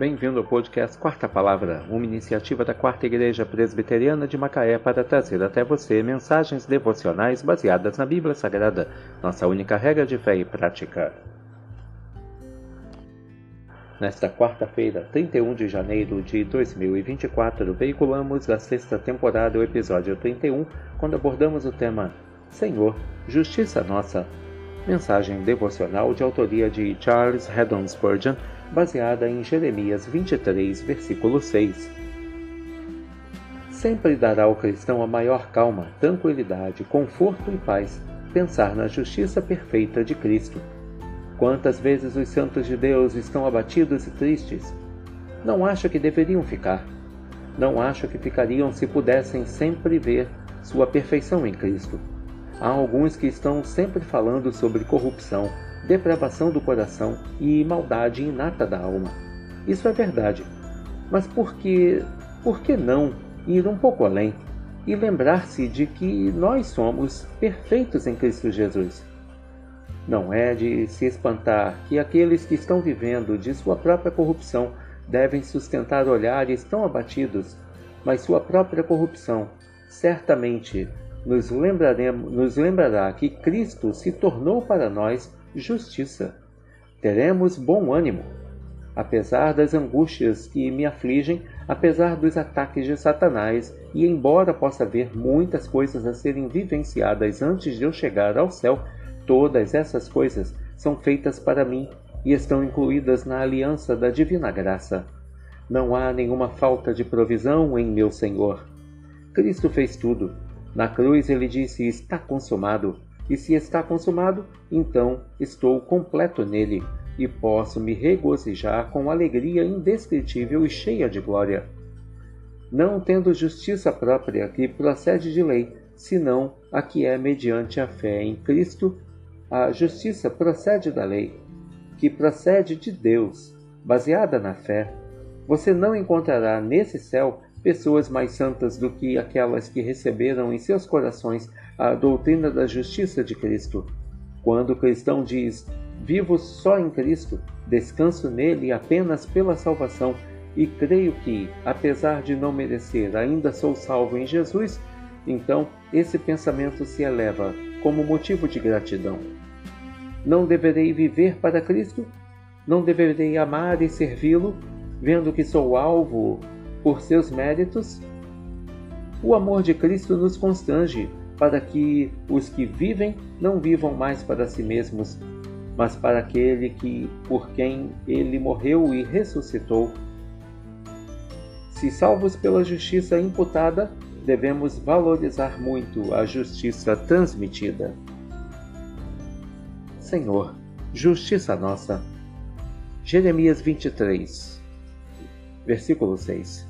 Bem-vindo ao podcast Quarta Palavra, uma iniciativa da Quarta Igreja Presbiteriana de Macaé para trazer até você mensagens devocionais baseadas na Bíblia Sagrada, nossa única regra de fé e prática. Nesta quarta-feira, 31 de janeiro de 2024, veiculamos a sexta temporada, o episódio 31, quando abordamos o tema Senhor, Justiça Nossa. Mensagem devocional de autoria de Charles Haddon Spurgeon baseada em Jeremias 23, versículo 6. Sempre dará ao cristão a maior calma, tranquilidade, conforto e paz pensar na justiça perfeita de Cristo. Quantas vezes os santos de Deus estão abatidos e tristes? Não acho que deveriam ficar. Não acho que ficariam se pudessem sempre ver sua perfeição em Cristo. Há alguns que estão sempre falando sobre corrupção, depravação do coração e maldade inata da alma. Isso é verdade. Mas por que, por que não ir um pouco além e lembrar-se de que nós somos perfeitos em Cristo Jesus? Não é de se espantar que aqueles que estão vivendo de sua própria corrupção devem sustentar olhares tão abatidos, mas sua própria corrupção certamente nos, lembraremos, nos lembrará que Cristo se tornou para nós justiça. Teremos bom ânimo. Apesar das angústias que me afligem, apesar dos ataques de Satanás, e embora possa haver muitas coisas a serem vivenciadas antes de eu chegar ao céu, todas essas coisas são feitas para mim e estão incluídas na aliança da divina graça. Não há nenhuma falta de provisão em meu Senhor. Cristo fez tudo. Na cruz ele disse: Está consumado. E se está consumado, então estou completo nele e posso me regozijar com alegria indescritível e cheia de glória. Não tendo justiça própria que procede de lei, senão a que é mediante a fé em Cristo, a justiça procede da lei, que procede de Deus, baseada na fé. Você não encontrará nesse céu pessoas mais santas do que aquelas que receberam em seus corações a doutrina da justiça de Cristo. Quando o cristão diz: Vivo só em Cristo, descanso nele apenas pela salvação e creio que, apesar de não merecer, ainda sou salvo em Jesus, então esse pensamento se eleva como motivo de gratidão. Não deverei viver para Cristo? Não deverei amar e servi-lo, vendo que sou alvo por seus méritos? O amor de Cristo nos constrange para que os que vivem não vivam mais para si mesmos, mas para aquele que por quem ele morreu e ressuscitou. Se salvos pela justiça imputada, devemos valorizar muito a justiça transmitida. Senhor, justiça nossa. Jeremias 23, versículo 6.